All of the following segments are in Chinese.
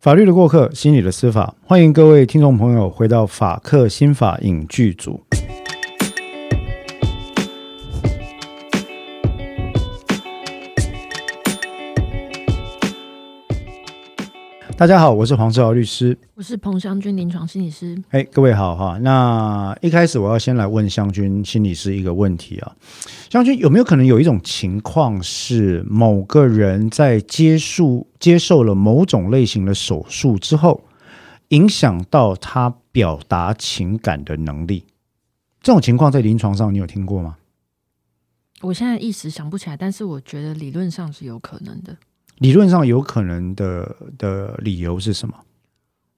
法律的过客，心理的司法，欢迎各位听众朋友回到法客心法影剧组。大家好，我是黄志豪律师。我是彭湘君临床心理师。哎，各位好哈。那一开始我要先来问湘君心理师一个问题啊，湘君有没有可能有一种情况是某个人在接受接受了某种类型的手术之后，影响到他表达情感的能力？这种情况在临床上你有听过吗？我现在一时想不起来，但是我觉得理论上是有可能的。理论上有可能的的理由是什么？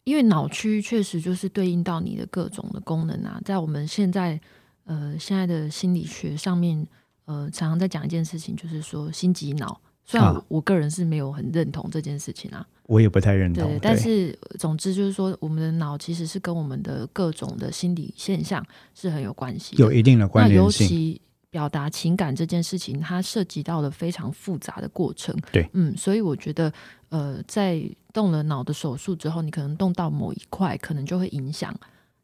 因为脑区确实就是对应到你的各种的功能啊，在我们现在呃现在的心理学上面，呃常常在讲一件事情，就是说心急脑。虽然我个人是没有很认同这件事情啊，我也不太认同。对，但是总之就是说，我们的脑其实是跟我们的各种的心理现象是很有关系，有一定的关联性。表达情感这件事情，它涉及到了非常复杂的过程。对，嗯，所以我觉得，呃，在动了脑的手术之后，你可能动到某一块，可能就会影响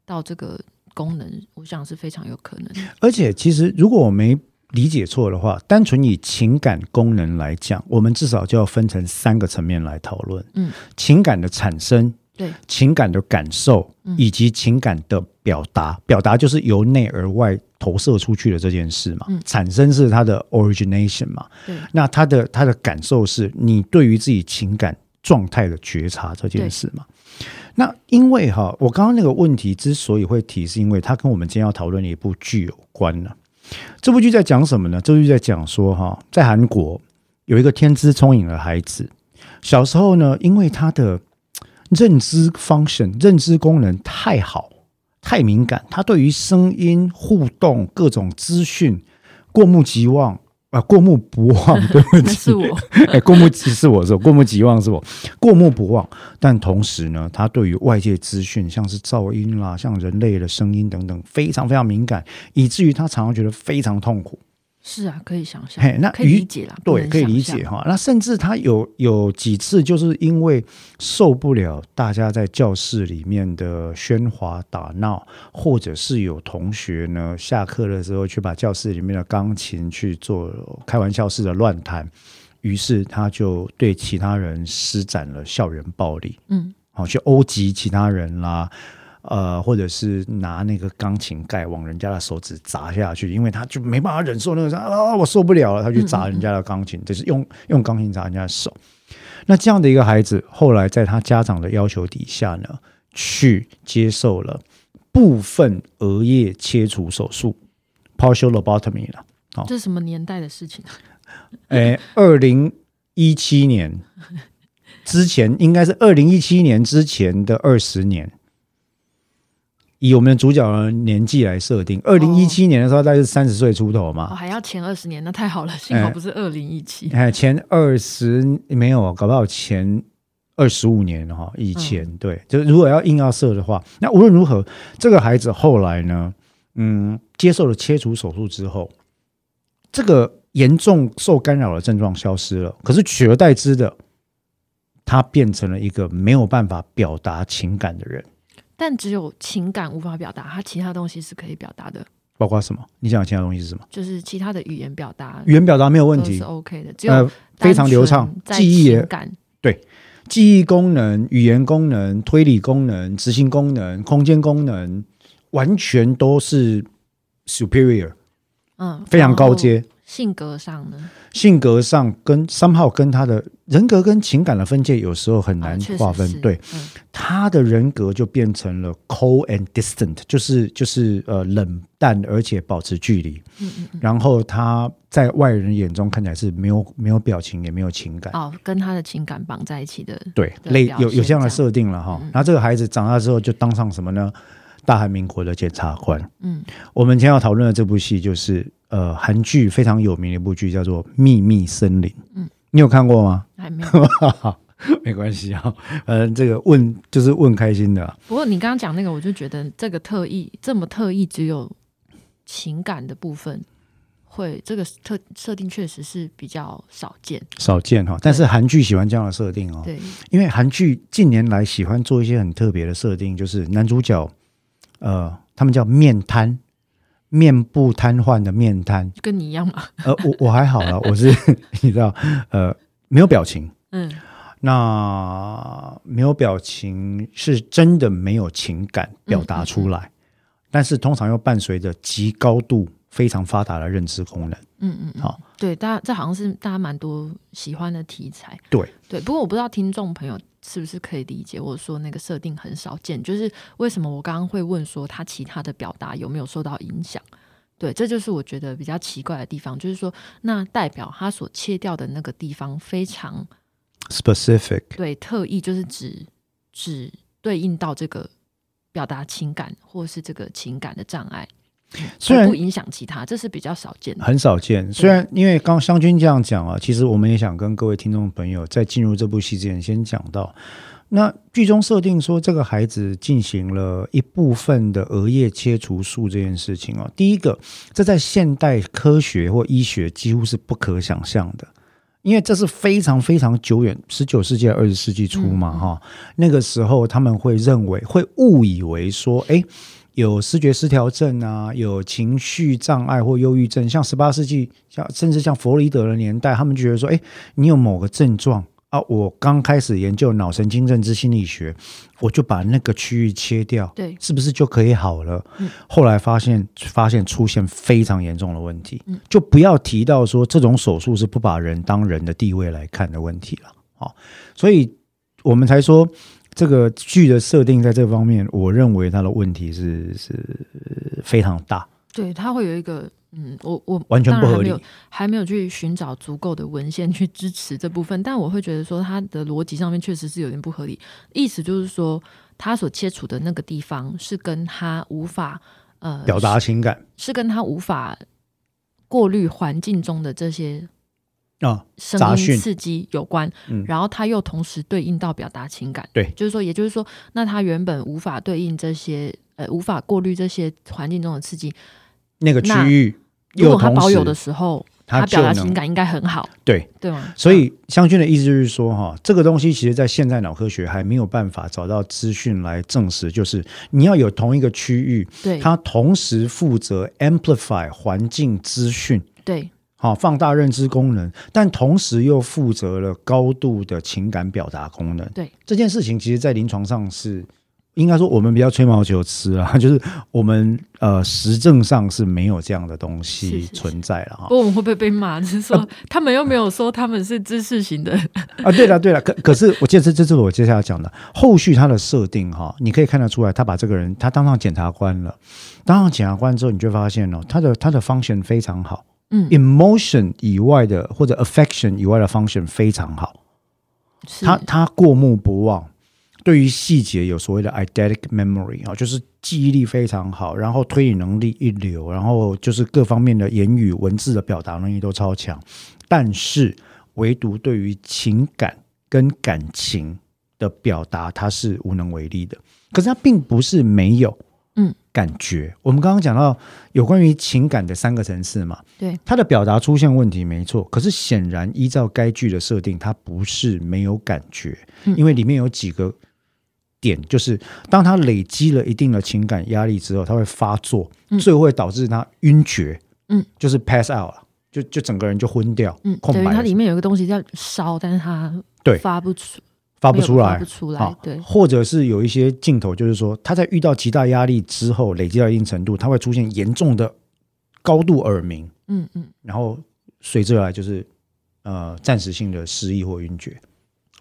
到这个功能。我想是非常有可能。而且，其实如果我没理解错的话，单纯以情感功能来讲，我们至少就要分成三个层面来讨论。嗯，情感的产生。对情感的感受以及情感的表达，表达就是由内而外投射出去的这件事嘛。产生是它的 origination 嘛。那它的它的感受是你对于自己情感状态的觉察这件事嘛。那因为哈，我刚刚那个问题之所以会提，是因为它跟我们今天要讨论的一部剧有关呢。这部剧在讲什么呢？这部剧在讲说哈，在韩国有一个天资聪颖的孩子，小时候呢，因为他的认知 function 认知功能太好，太敏感，他对于声音互动、各种资讯过目即忘啊，过目不忘，对不起，是我，哎，过目即是我，是过目即忘是我，过目不忘。但同时呢，他对于外界资讯，像是噪音啦，像人类的声音等等，非常非常敏感，以至于他常常觉得非常痛苦。是啊，可以想象，那可以理解了。对，可以理解哈。那甚至他有有几次，就是因为受不了大家在教室里面的喧哗打闹，或者是有同学呢下课的时候去把教室里面的钢琴去做开玩笑式的乱弹，于是他就对其他人施展了校园暴力。嗯，好，去殴击其他人啦。呃，或者是拿那个钢琴盖往人家的手指砸下去，因为他就没办法忍受那个啊，我受不了了，他去砸人家的钢琴，就是用用钢琴砸人家的手。那这样的一个孩子，后来在他家长的要求底下呢，去接受了部分额叶切除手术 （partial lobotomy） 了。好，这是什么年代的事情？哎，二零一七年之前，应该是二零一七年之前的二十年。以我们的主角的年纪来设定，二零一七年的时候，大概是三十岁出头嘛。还要前二十年，那太好了，幸好不是二零一七。哎，前二十没有，搞不好前二十五年哈，以前对，就是如果要硬要设的话，那无论如何，这个孩子后来呢，嗯，接受了切除手术之后，这个严重受干扰的症状消失了，可是取而代之的，他变成了一个没有办法表达情感的人。但只有情感无法表达，它其他东西是可以表达的。包括什么？你讲其他东西是什么？就是其他的语言表达，语言表达没有问题，是 OK 的。只有非常流畅，记忆感对，记忆功能、语言功能、推理功能、执行功能、空间功能，完全都是 superior，嗯，非常高阶。性格上呢？性格上跟三号跟他的人格跟情感的分界有时候很难划分。对，他的人格就变成了 cold and distant，就是就是呃冷淡而且保持距离。嗯嗯。然后他在外人眼中看起来是没有没有表情也没有情感。哦，跟他的情感绑在一起的。对，类有有这样的设定了哈。然后这个孩子长大之后就当上什么呢？大韩民国的检察官。嗯。我们今天要讨论的这部戏就是。呃，韩剧非常有名的一部剧叫做《秘密森林》，嗯，你有看过吗？还没有，没关系啊，嗯，这个问就是问开心的。不过你刚刚讲那个，我就觉得这个特意这么特意，只有情感的部分会这个特设定确实是比较少见，少见哈。但是韩剧喜欢这样的设定哦，对，因为韩剧近年来喜欢做一些很特别的设定，就是男主角，呃，他们叫面瘫，面部瘫痪的面瘫，跟你一样嘛。呃，我我还好了，我是 你知道，呃，没有表情，嗯，那没有表情是真的没有情感表达出来，但是通常又伴随着极高度。非常发达的认知功能，嗯嗯，好，对，大家这好像是大家蛮多喜欢的题材，对。对。不过我不知道听众朋友是不是可以理解，我说那个设定很少见，就是为什么我刚刚会问说他其他的表达有没有受到影响？对，这就是我觉得比较奇怪的地方，就是说那代表他所切掉的那个地方非常 specific，对，特意就是只只对应到这个表达情感或是这个情感的障碍。虽然不影响其他，这是比较少见的，很少见。虽然因为刚湘军这样讲啊，其实我们也想跟各位听众朋友在进入这部戏之前，先讲到，那剧中设定说这个孩子进行了一部分的额叶切除术这件事情啊，第一个，这在现代科学或医学几乎是不可想象的，因为这是非常非常久远，十九世纪二十世纪初嘛，哈，那个时候他们会认为，会误以为说，哎。有视觉失调症啊，有情绪障碍或忧郁症，像十八世纪，像甚至像弗洛伊德的年代，他们觉得说，哎，你有某个症状啊，我刚开始研究脑神经认知心理学，我就把那个区域切掉，对，是不是就可以好了？后来发现，发现出现非常严重的问题，就不要提到说这种手术是不把人当人的地位来看的问题了。好，所以我们才说。这个剧的设定在这方面，我认为它的问题是是非常大。对，它会有一个嗯，我我完全不合理，还没有去寻找足够的文献去支持这部分。但我会觉得说，它的逻辑上面确实是有点不合理。意思就是说，他所切除的那个地方是跟他无法呃表达情感，是跟他无法过滤环境中的这些。啊，声音刺激有关，嗯然后它又同时对应到表达情感，对，就是说，也就是说，那它原本无法对应这些，呃，无法过滤这些环境中的刺激，那个区域，如果它保有的时候，它表达情感应该很好，对，对吗？所以湘军的意思就是说，哈，这个东西其实在现在脑科学还没有办法找到资讯来证实，就是你要有同一个区域，对，它同时负责 amplify 环境资讯，对。好，放大认知功能，但同时又负责了高度的情感表达功能。对这件事情，其实，在临床上是应该说我们比较吹毛求疵啊，就是我们呃实证上是没有这样的东西存在了哈。不过我们会不会被骂？就是说他们又没有说他们是知识型的啊？对了对了，可可是我记得这这是我接下来讲的后续他的设定哈，你可以看得出来，他把这个人他当上检察官了，当上检察官之后，你就发现哦，他的他的方向非常好。嗯，emotion 以外的或者 affection 以外的 function 非常好，他他过目不忘，对于细节有所谓的 eidetic memory 啊，就是记忆力非常好，然后推理能力一流，然后就是各方面的言语文字的表达能力都超强，但是唯独对于情感跟感情的表达，他是无能为力的。可是他并不是没有。嗯，感觉。我们刚刚讲到有关于情感的三个层次嘛，对，他的表达出现问题没错，可是显然依照该剧的设定，他不是没有感觉，因为里面有几个点，就是当他累积了一定的情感压力之后，他会发作，最后会导致他晕厥，嗯，就是 pass out 了，就就整个人就昏掉，嗯，空白。它里面有一个东西在烧，但是它对。发不出。发不出来，发不出来，对，或者是有一些镜头，就是说他在遇到极大压力之后，累积到一定程度，他会出现严重的高度耳鸣，嗯嗯，然后随之而来就是呃暂时性的失忆或晕厥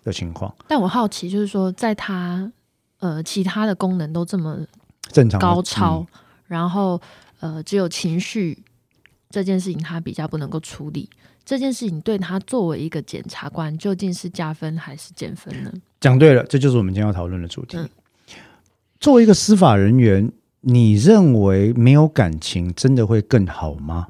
的情况。但我好奇，就是说，在他呃其他的功能都这么正常高超，然后呃只有情绪这件事情他比较不能够处理。这件事情对他作为一个检察官，究竟是加分还是减分呢？讲对了，这就是我们今天要讨论的主题。作为一个司法人员，你认为没有感情真的会更好吗？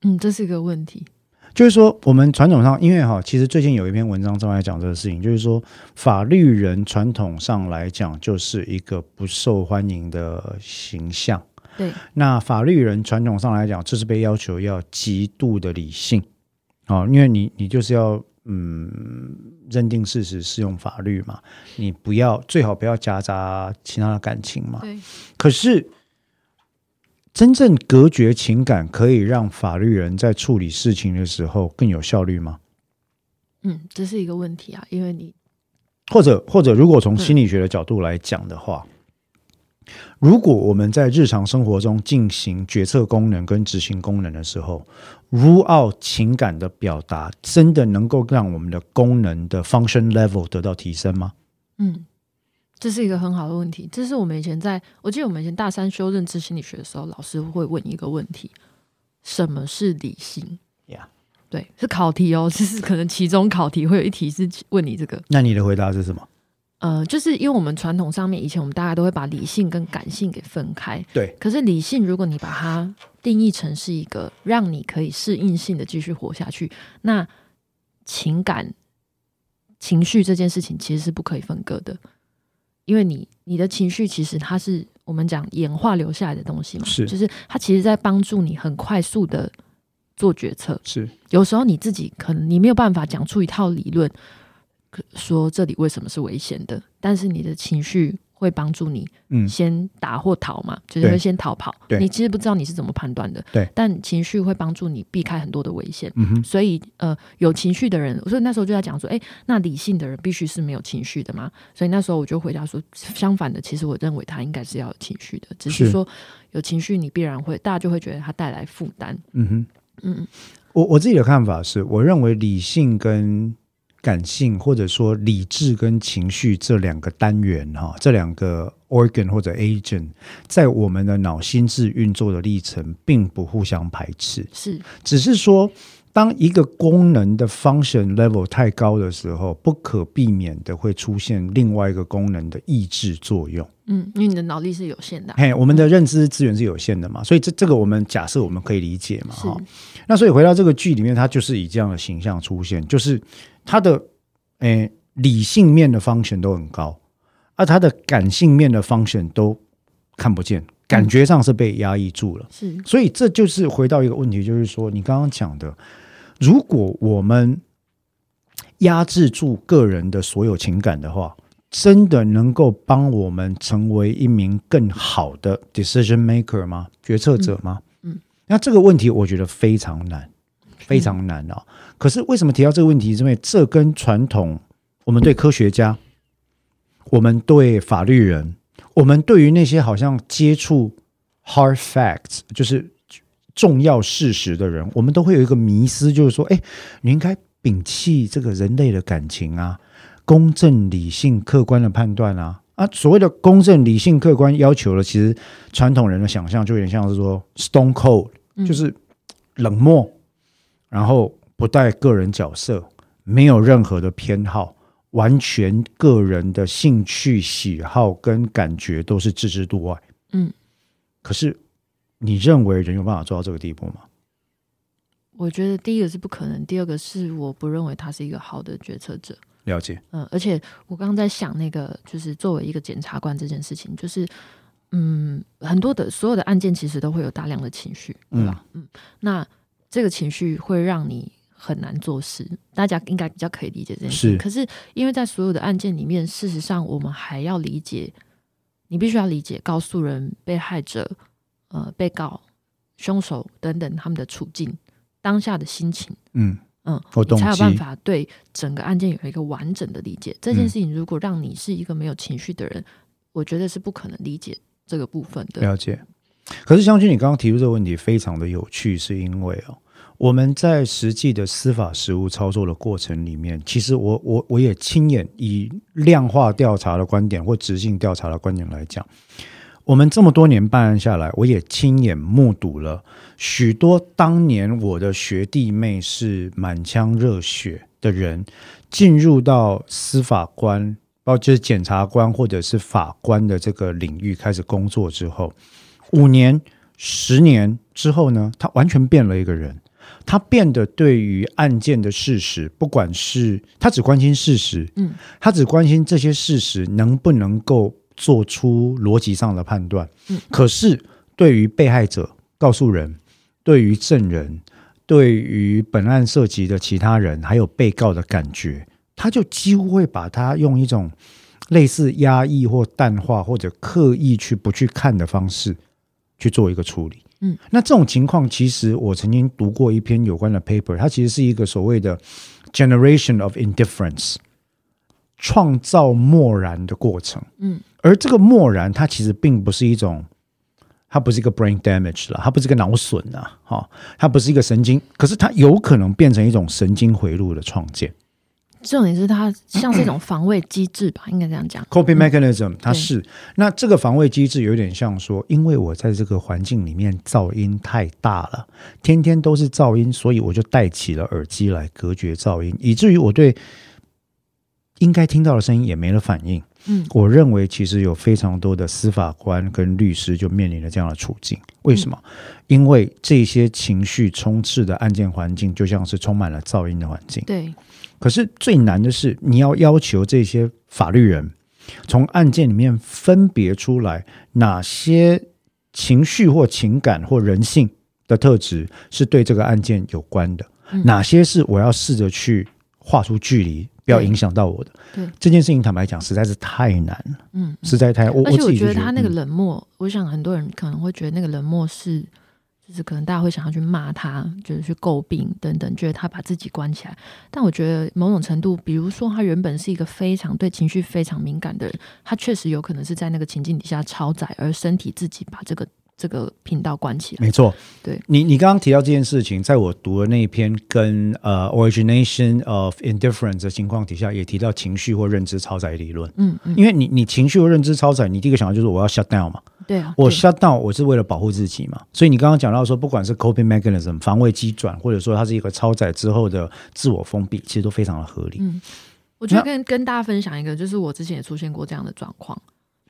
嗯，这是一个问题。就是说，我们传统上，因为哈，其实最近有一篇文章正在讲这个事情，就是说，法律人传统上来讲，就是一个不受欢迎的形象。对，那法律人传统上来讲，这是被要求要极度的理性哦，因为你你就是要嗯认定事实，适用法律嘛，你不要最好不要夹杂其他的感情嘛。对，可是真正隔绝情感，可以让法律人在处理事情的时候更有效率吗？嗯，这是一个问题啊，因为你或者或者，如果从心理学的角度来讲的话。如果我们在日常生活中进行决策功能跟执行功能的时候，rule out 情感的表达，真的能够让我们的功能的 function level 得到提升吗？嗯，这是一个很好的问题。这是我们以前在，我记得我们以前大三修认知心理学的时候，老师会问一个问题：什么是理性？呀，对，是考题哦，就是可能其中考题会有一题是问你这个。那你的回答是什么？呃，就是因为我们传统上面以前我们大家都会把理性跟感性给分开，对。可是理性，如果你把它定义成是一个让你可以适应性的继续活下去，那情感、情绪这件事情其实是不可以分割的，因为你你的情绪其实它是我们讲演化留下来的东西嘛，是，就是它其实在帮助你很快速的做决策，是。有时候你自己可能你没有办法讲出一套理论。说这里为什么是危险的？但是你的情绪会帮助你，嗯，先打或逃嘛，就是会先逃跑。你其实不知道你是怎么判断的，对。但情绪会帮助你避开很多的危险。嗯哼。所以呃，有情绪的人，所以那时候就在讲说，哎，那理性的人必须是没有情绪的嘛？所以那时候我就回答说，相反的，其实我认为他应该是要有情绪的，只是说有情绪，你必然会大家就会觉得他带来负担。嗯哼，嗯，我我自己的看法是，我认为理性跟感性或者说理智跟情绪这两个单元哈，这两个 organ 或者 agent 在我们的脑心智运作的历程并不互相排斥，是，只是说当一个功能的 function level 太高的时候，不可避免的会出现另外一个功能的抑制作用。嗯，因为你的脑力是有限的，嘿，我们的认知资源是有限的嘛，所以这这个我们假设我们可以理解嘛，哈。那所以回到这个剧里面，它就是以这样的形象出现，就是。它的诶理性面的 function 都很高，而它的感性面的 function 都看不见，感觉上是被压抑住了。是，所以这就是回到一个问题，就是说你刚刚讲的，如果我们压制住个人的所有情感的话，真的能够帮我们成为一名更好的 decision maker 吗？决策者吗？嗯，那这个问题我觉得非常难。非常难啊！可是为什么提到这个问题？因为这跟传统，我们对科学家，我们对法律人，我们对于那些好像接触 hard facts，就是重要事实的人，我们都会有一个迷思，就是说，哎，你应该摒弃这个人类的感情啊，公正、理性、客观的判断啊啊！所谓的公正、理性、客观要求的，其实传统人的想象就有点像是说 stone cold，就是冷漠。然后不带个人角色，没有任何的偏好，完全个人的兴趣喜好跟感觉都是置之度外。嗯，可是你认为人有办法做到这个地步吗？我觉得第一个是不可能，第二个是我不认为他是一个好的决策者。了解。嗯，而且我刚刚在想那个，就是作为一个检察官这件事情，就是嗯，很多的所有的案件其实都会有大量的情绪，对吧？嗯，那。这个情绪会让你很难做事，大家应该比较可以理解这件事。可是，因为在所有的案件里面，事实上我们还要理解，你必须要理解告诉人、被害者、呃、被告、凶手等等他们的处境、当下的心情。嗯嗯，我懂，才有办法对整个案件有一个完整的理解。这件事情如果让你是一个没有情绪的人，我觉得是不可能理解这个部分的。了解。可是，将军，你刚刚提出这个问题非常的有趣，是因为哦，我们在实际的司法实务操作的过程里面，其实我我我也亲眼以量化调查的观点或直性调查的观点来讲，我们这么多年办案下来，我也亲眼目睹了许多当年我的学弟妹是满腔热血的人进入到司法官，包括就是检察官或者是法官的这个领域开始工作之后。五年、十年之后呢？他完全变了一个人。他变得对于案件的事实，不管是他只关心事实，嗯，他只关心这些事实能不能够做出逻辑上的判断，嗯。可是对于被害者、告诉人、对于证人、对于本案涉及的其他人，还有被告的感觉，他就几乎会把它用一种类似压抑或淡化或者刻意去不去看的方式去做一个处理。嗯，那这种情况，其实我曾经读过一篇有关的 paper，它其实是一个所谓的 generation of indifference，创造漠然的过程。嗯，而这个漠然，它其实并不是一种，它不是一个 brain damage 了，它不是一个脑损啊，哈，它不是一个神经，可是它有可能变成一种神经回路的创建。重点是它像是一种防卫机制吧，应该这样讲。coping mechanism，它是那这个防卫机制有点像说，因为我在这个环境里面噪音太大了，天天都是噪音，所以我就戴起了耳机来隔绝噪音，以至于我对应该听到的声音也没了反应。嗯，我认为其实有非常多的司法官跟律师就面临了这样的处境。为什么？因为这些情绪充斥的案件环境，就像是充满了噪音的环境。对，可是最难的是，你要要求这些法律人从案件里面分别出来哪些情绪或情感或人性的特质是对这个案件有关的，嗯哪些是我要试着去画出距离，不要影响到我的。对这件事情，坦白讲，实在是太难了，嗯，实在太我而且我觉得他那个嗯冷漠，我想很多人可能会觉得那个冷漠是，就是可能大家会想要去骂他，就是去诟病等等，觉得他把自己关起来。但我觉得某种程度，比如说他原本是一个非常对情绪非常敏感的人，他确实有可能是在那个情境底下超载，而身体自己把这个这个频道关起来。没错，对你，你刚刚提到这件事情，在我读的那一篇跟呃 origination of indifference 的情况底下，也提到情绪或认知超载理论。嗯嗯，因为你你情绪或认知超载，你第一个想到就是我要 shut down 嘛，对啊，我 shut down 我是为了保护自己嘛，所以你刚刚讲到说，不管是 coping mechanism 防卫机转，或者说它是一个超载之后的自我封闭，其实都非常的合理。嗯我觉得跟跟大家分享一个，就是我之前也出现过这样的状况。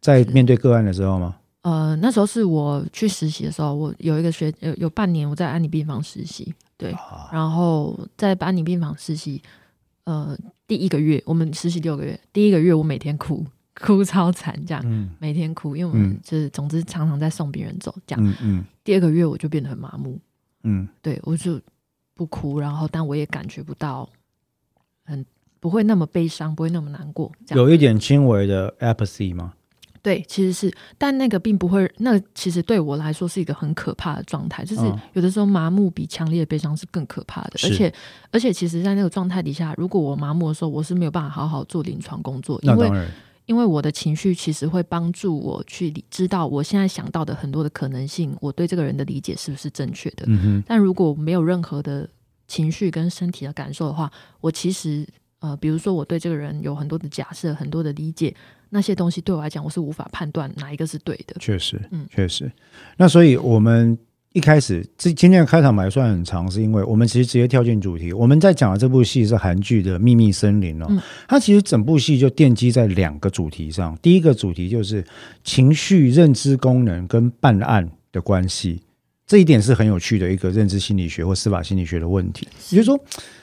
在面对个案的时候吗？呃，那时候是我去实习的时候，我有一个学有有半年我在安妮病房实习，对，啊然后在安妮病房实习，呃，第一个月我们实习六个月，第一个月我每天哭，哭超惨，这样、嗯每天哭，因为我们嗯就是总之常常在送病人走，这样。嗯嗯第二个月我就变得很麻木，嗯，对我就不哭，然后但我也感觉不到很不会那么悲伤，不会那么难过。有一点轻微的 apathy 吗？对，其实是，但那个并不会，那其实对我来说是一个很可怕的状态，就是嗯。有的时候麻木比强烈的悲伤是更可怕的，而且而且其实，在那个状态底下，如果我麻木的时候，我是没有办法好好做临床工作，因为因为我的情绪其实会帮助我去理知道我现在想到的很多的可能性，我对这个人的理解是不是正确的。但如果没有任何的情绪跟身体的感受的话，我其实呃，比如说我对这个人有很多的假设、很多的理解，那些东西对我来讲，我是无法判断哪一个是对的。确实，嗯确实。那所以我们一开始这今天的开场白算很长，是因为我们其实直接跳进主题。我们在讲的这部戏是韩剧的《秘密森林》哦，嗯它其实整部戏就奠基在两个主题上。第一个主题就是情绪认知功能跟办案的关系。这一点是很有趣的一个认知心理学或司法心理学的问题，也就是说，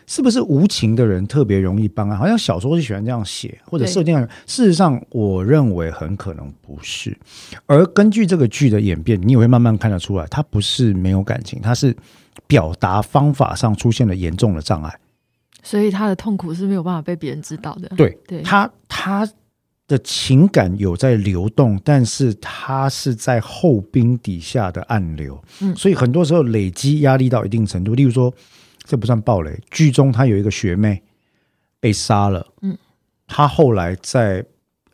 是不是无情的人特别容易办案？好像小说就喜欢这样写，或者设定。事实上，我认为很可能不是。而根据这个剧的演变，你也会慢慢看得出来，他不是没有感情，他是表达方法上出现了严重的障碍。所以他的痛苦是没有办法被别人知道的。对对他他的情感有在流动，但是它是在后冰底下的暗流，嗯。所以很多时候累积压力到一定程度，例如说，这不算暴雷，剧中他有一个学妹被杀了，嗯，他后来在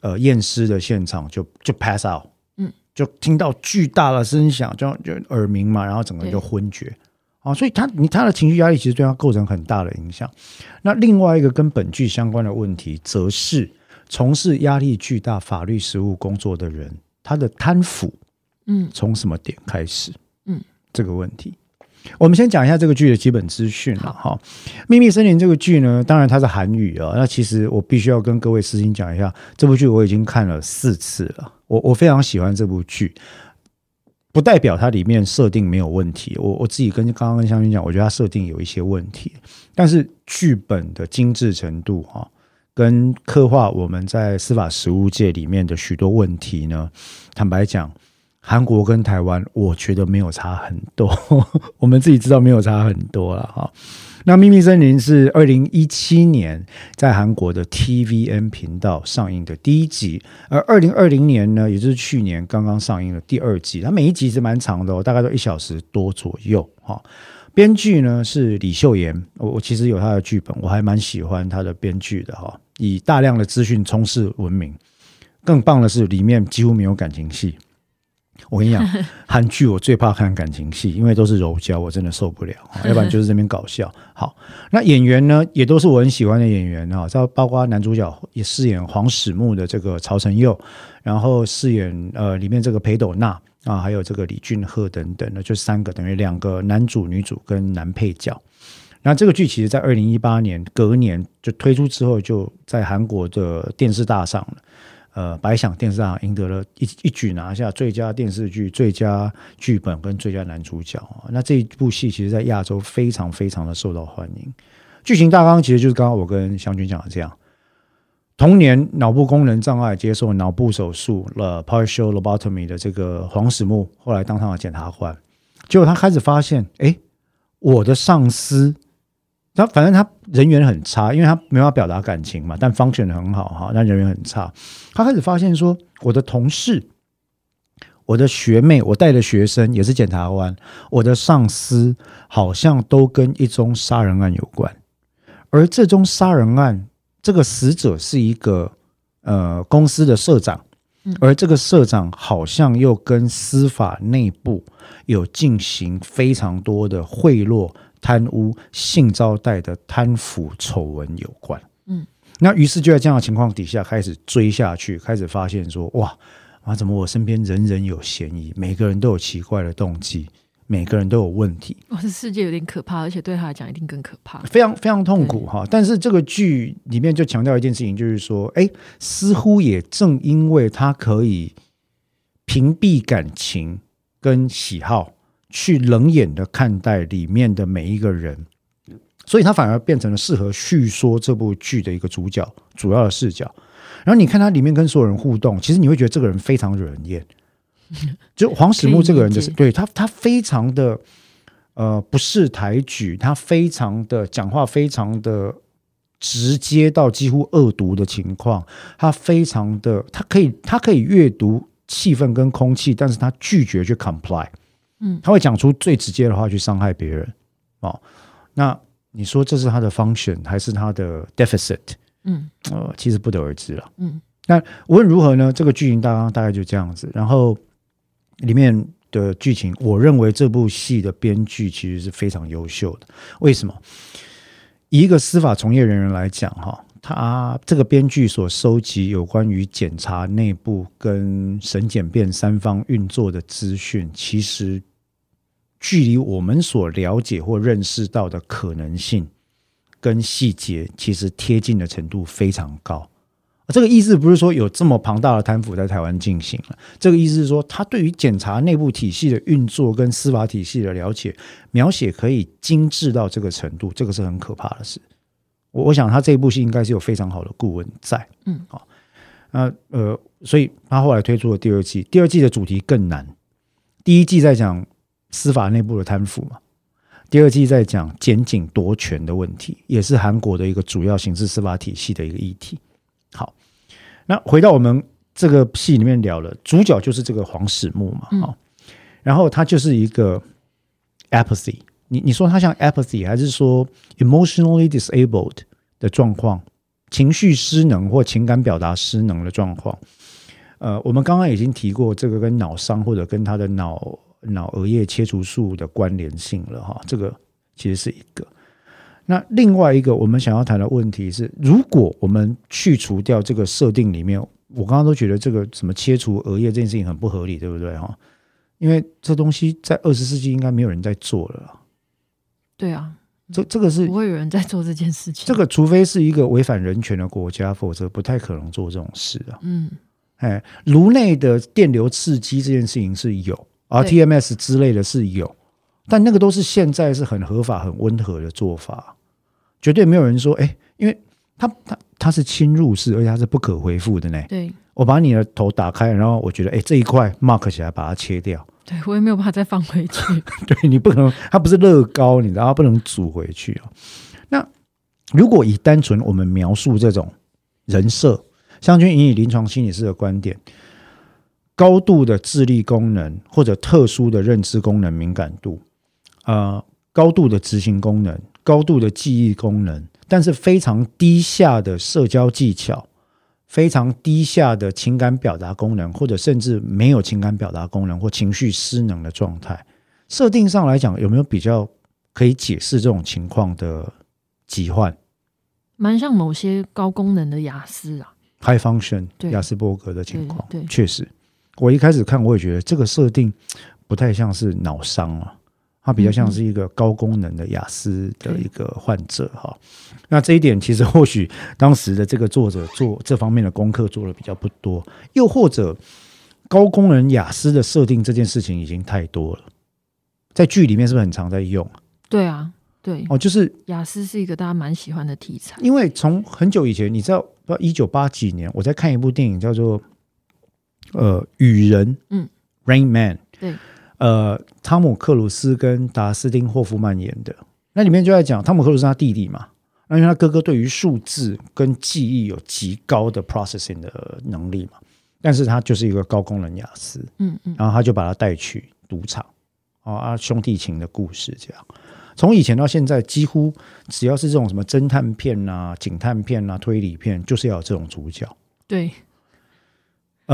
呃验尸的现场就就 pass out，嗯，就听到巨大的声响，就就耳鸣嘛，然后整个人就昏厥。啊，所以他你他的情绪压力其实对他构成很大的影响。那另外一个跟本剧相关的问题，则是从事压力巨大法律实务工作的人，他的贪腐嗯从什么点开始？嗯，这个问题。我们先讲一下这个剧的基本资讯了哈。《秘密森林》这个剧呢，当然它是韩语啊。那其实我必须要跟各位私心讲一下，这部剧我已经看了四次了。我我非常喜欢这部剧，不代表它里面设定没有问题。我我自己跟刚刚跟香薰讲，我觉得它设定有一些问题，但是剧本的精致程度哈、跟刻画我们在司法实务界里面的许多问题呢，坦白讲，韩国跟台湾，我觉得没有差很多，我们自己知道没有差很多了哈。那《秘密森林》是二零一七年在韩国的 TVN 频道上映的第一集，而二零二零年呢，也就是去年刚刚上映了第二集。它每一集是蛮长的哦，大概都一小时多左右哈。编剧呢是李秀妍，我我其实有他的剧本，我还蛮喜欢他的编剧的哈。以大量的资讯充斥文明，更棒的是里面几乎没有感情戏。我跟你讲，韩剧我最怕看感情戏，因为都是柔焦，我真的受不了。要不然就是这边搞笑。好，那演员呢，也都是我很喜欢的演员啊，这包括男主角也饰演黄始木的这个曹承佑，然后饰演呃里面这个裴斗娜啊，还有这个李俊赫等等的，就三个等于两个男主、女主跟男配角。那这个剧其实，在二零一八年隔年就推出之后，就在韩国的电视大上了。呃，白想电视上赢得了一一举拿下最佳电视剧、最佳剧本跟最佳男主角那这一部戏其实，在亚洲非常非常的受到欢迎。剧情大纲其实就是刚刚我跟湘君讲的这样：童年脑部功能障碍，接受脑部手术了 （partial lobotomy） 的这个黄始木，后来当上了检察官。结果他开始发现，哎，我的上司。他反正他人缘很差，因为他没法表达感情嘛，但 function 很好哈，但人缘很差。他开始发现说，我的同事、我的学妹、我带的学生也是检察官，我的上司好像都跟一宗杀人案有关。而这宗杀人案，这个死者是一个呃公司的社长，而这个社长好像又跟司法内部有进行非常多的贿赂。贪污、性招待的贪腐丑闻有关，嗯，那于是就在这样的情况底下开始追下去，开始发现说，哇啊，怎么我身边人人有嫌疑，每个人都有奇怪的动机，每个人都有问题，哇，这世界有点可怕，而且对他来讲一定更可怕，非常非常痛苦哈。但是这个剧里面就强调一件事情，就是说，哎，似乎也正因为他可以屏蔽感情跟喜好。去冷眼的看待里面的每一个人，所以他反而变成了适合叙说这部剧的一个主角，主要的视角。然后你看他里面跟所有人互动，其实你会觉得这个人非常惹人厌。就黄始木这个人，就是对他，他非常的呃不识抬举，他非常的讲话非常的直接到几乎恶毒的情况，他非常的他可以他可以阅读气氛跟空气，但是他拒绝去 comply。嗯，他会讲出最直接的话去伤害别人，哦，那你说这是他的 function 还是他的 deficit？嗯，呃，其实不得而知了。嗯，那无论如何呢，这个剧情大纲大概就这样子。然后里面的剧情，我认为这部戏的编剧其实是非常优秀的。为什么？以一个司法从业人员来讲，哈。他这个编剧所收集有关于检察内部跟审检辩三方运作的资讯，其实距离我们所了解或认识到的可能性跟细节，其实贴近的程度非常高。这个意思不是说有这么庞大的贪腐在台湾进行了，这个意思是说，他对于检察内部体系的运作跟司法体系的了解描写可以精致到这个程度，这个是很可怕的事。我我想他这一部戏应该是有非常好的顾问在，嗯，好，那呃，所以他后来推出了第二季，第二季的主题更难。第一季在讲司法内部的贪腐嘛，第二季在讲检警夺权的问题，也是韩国的一个主要刑事司法体系的一个议题。好，那回到我们这个戏里面聊了，主角就是这个黄始木嘛，好，然后他就是一个 apathy。你你说他像 apathy 还是说 emotionally disabled 的状况，情绪失能或情感表达失能的状况？呃，我们刚刚已经提过这个跟脑伤或者跟他的脑脑额叶切除术的关联性了哈，这个其实是一个。那另外一个我们想要谈的问题是，如果我们去除掉这个设定里面，我刚刚都觉得这个什么切除额叶这件事情很不合理，对不对哈？因为这东西在二十世纪应该没有人在做了。对啊，这这个是不会有人在做这件事情。这个除非是一个违反人权的国家，否则不太可能做这种事啊。嗯，哎，颅内的电流刺激这件事情是有，RTMS 之类的是有，但那个都是现在是很合法、很温和的做法，绝对没有人说，哎，因为它它它是侵入式，而且它是不可恢复的呢。对。我把你的头打开，然后我觉得，哎，这一块 mark 起来，把它切掉。对我也没有办法再放回去。对你不可能，它不是乐高，你知道，它不能组回去啊。那如果以单纯我们描述这种人设，湘君以临床心理师的观点，高度的智力功能或者特殊的认知功能敏感度，呃，高度的执行功能，高度的记忆功能，但是非常低下的社交技巧。非常低下的情感表达功能，或者甚至没有情感表达功能或情绪失能的状态，设定上来讲，有没有比较可以解释这种情况的疾患？蛮像某些高功能的雅思啊，high function 雅斯伯格的情况。对，确实，我一开始看我也觉得这个设定 不太像是脑伤啊。它比较像是一个高功能的雅思的一个患者哈，那这一点其实或许当时的这个作者做 这方面的功课做的比较不多，又或者高功能雅思的设定这件事情已经太多了，在剧里面是不是很常在用？对啊，对哦，就是雅思是一个大家蛮喜欢的题材，因为从很久以前，你知道不？一九八几年我在看一部电影叫做呃《雨人》，嗯，《Rain Man》，对。呃，汤姆克鲁斯跟达斯汀霍夫曼演的，那里面就在讲汤姆克鲁斯他弟弟嘛，那因为他哥哥对于数字跟记忆有极高的 processing 的能力嘛，但是他就是一个高功能雅思，嗯嗯，然后他就把他带去赌场，啊兄弟情的故事这样，从以前到现在，几乎只要是这种什么侦探片啊、警探片啊、推理片，就是要有这种主角，对，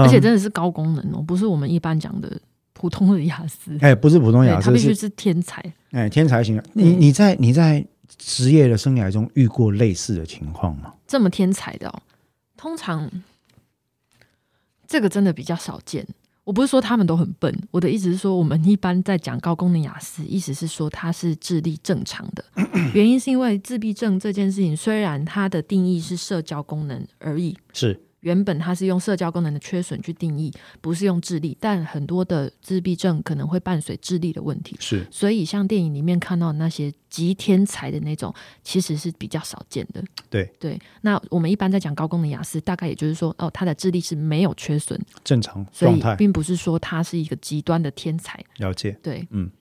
而且真的是高功能哦，不是我们一般讲的。普通的雅思，哎，不是普通雅思，他必须是天才，哎，天才型。你你在你在职业的生涯中遇过类似的情况吗？这么天才的哦，通常这个真的比较少见。我不是说他们都很笨，我的意思是说，我们一般在讲高功能雅思，意思是说他是智力正常的。原因是因为自闭症这件事情，虽然它的定义是社交功能而已，是。原本它是用社交功能的缺损去定义，不是用智力，但很多的自闭症可能会伴随智力的问题。是，所以像电影里面看到那些极天才的那种，其实是比较少见的。对对，那我们一般在讲高功能雅思，大概也就是说，哦，他的智力是没有缺损，正常状态，并不是说他是一个极端的天才。了解，对，嗯。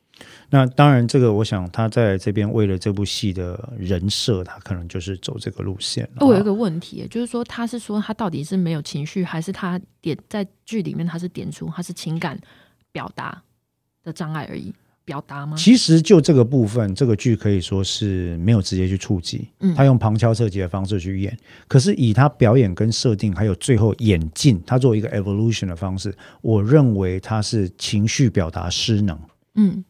那当然，这个我想他在这边为了这部戏的人设，他可能就是走这个路线。我有一个问题，就是说他是说他到底是没有情绪，还是他点在剧里面他是点出他是情感表达的障碍而已？表达吗？其实就这个部分，这个剧可以说是没有直接去触及，嗯他用旁敲侧击的方式去演。可是以他表演跟设定，还有最后演进，他作为一个 evolution 的方式，我认为他是情绪表达失能。嗯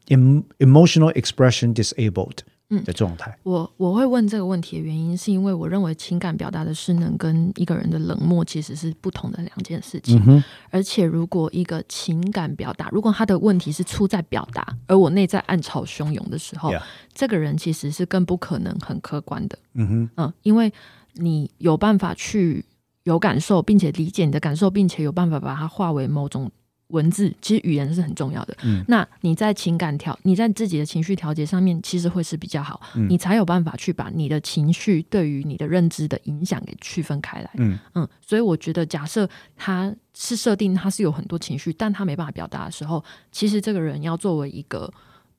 ，emotional expression disabled 的状态。我我会问这个问题的原因，是因为我认为情感表达的失能跟一个人的冷漠其实是不同的两件事情。而且，如果一个情感表达，如果他的问题是出在表达，而我内在暗潮汹涌的时候，这个人其实是更不可能很客观的。嗯哼，嗯，因为你有办法去有感受，并且理解你的感受，并且有办法把它化为某种。文字其实语言是很重要的。嗯，那你在情感调，你在自己的情绪调节上面，其实会是比较好，你才有办法去把你的情绪对于你的认知的影响给区分开来。嗯嗯，所以我觉得，假设他是设定他是有很多情绪，但他没办法表达的时候，其实这个人要作为一个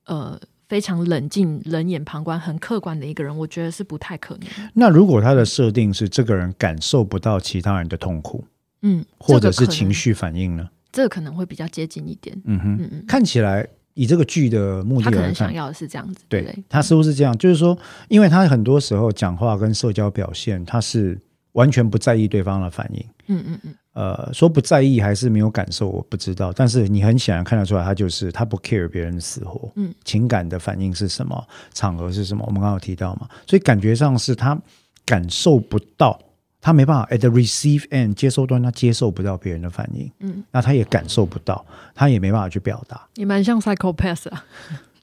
呃非常冷静、冷眼旁观、很客观的一个人，我觉得是不太可能。那如果他的设定是这个人感受不到其他人的痛苦，嗯，或者是情绪反应呢？这个可能会比较接近一点。嗯哼，嗯嗯，看起来以这个剧的目的，他可能想要的是这样子。对，他似乎是这样，就是说，因为他很多时候讲话跟社交表现，他是完全不在意对方的反应。嗯嗯嗯。呃，说不在意还是没有感受，我不知道。但是你很显然看得出来，他就是他不 care 别人的死活。嗯，情感的反应是什么？场合是什么？我们刚刚有提到嘛？所以感觉上是他感受不到。他没办法 at the receive end 接收端，他接受不到别人的反应，嗯，那他也感受不到，他也没办法去表达。也蛮像 psychopath 啊。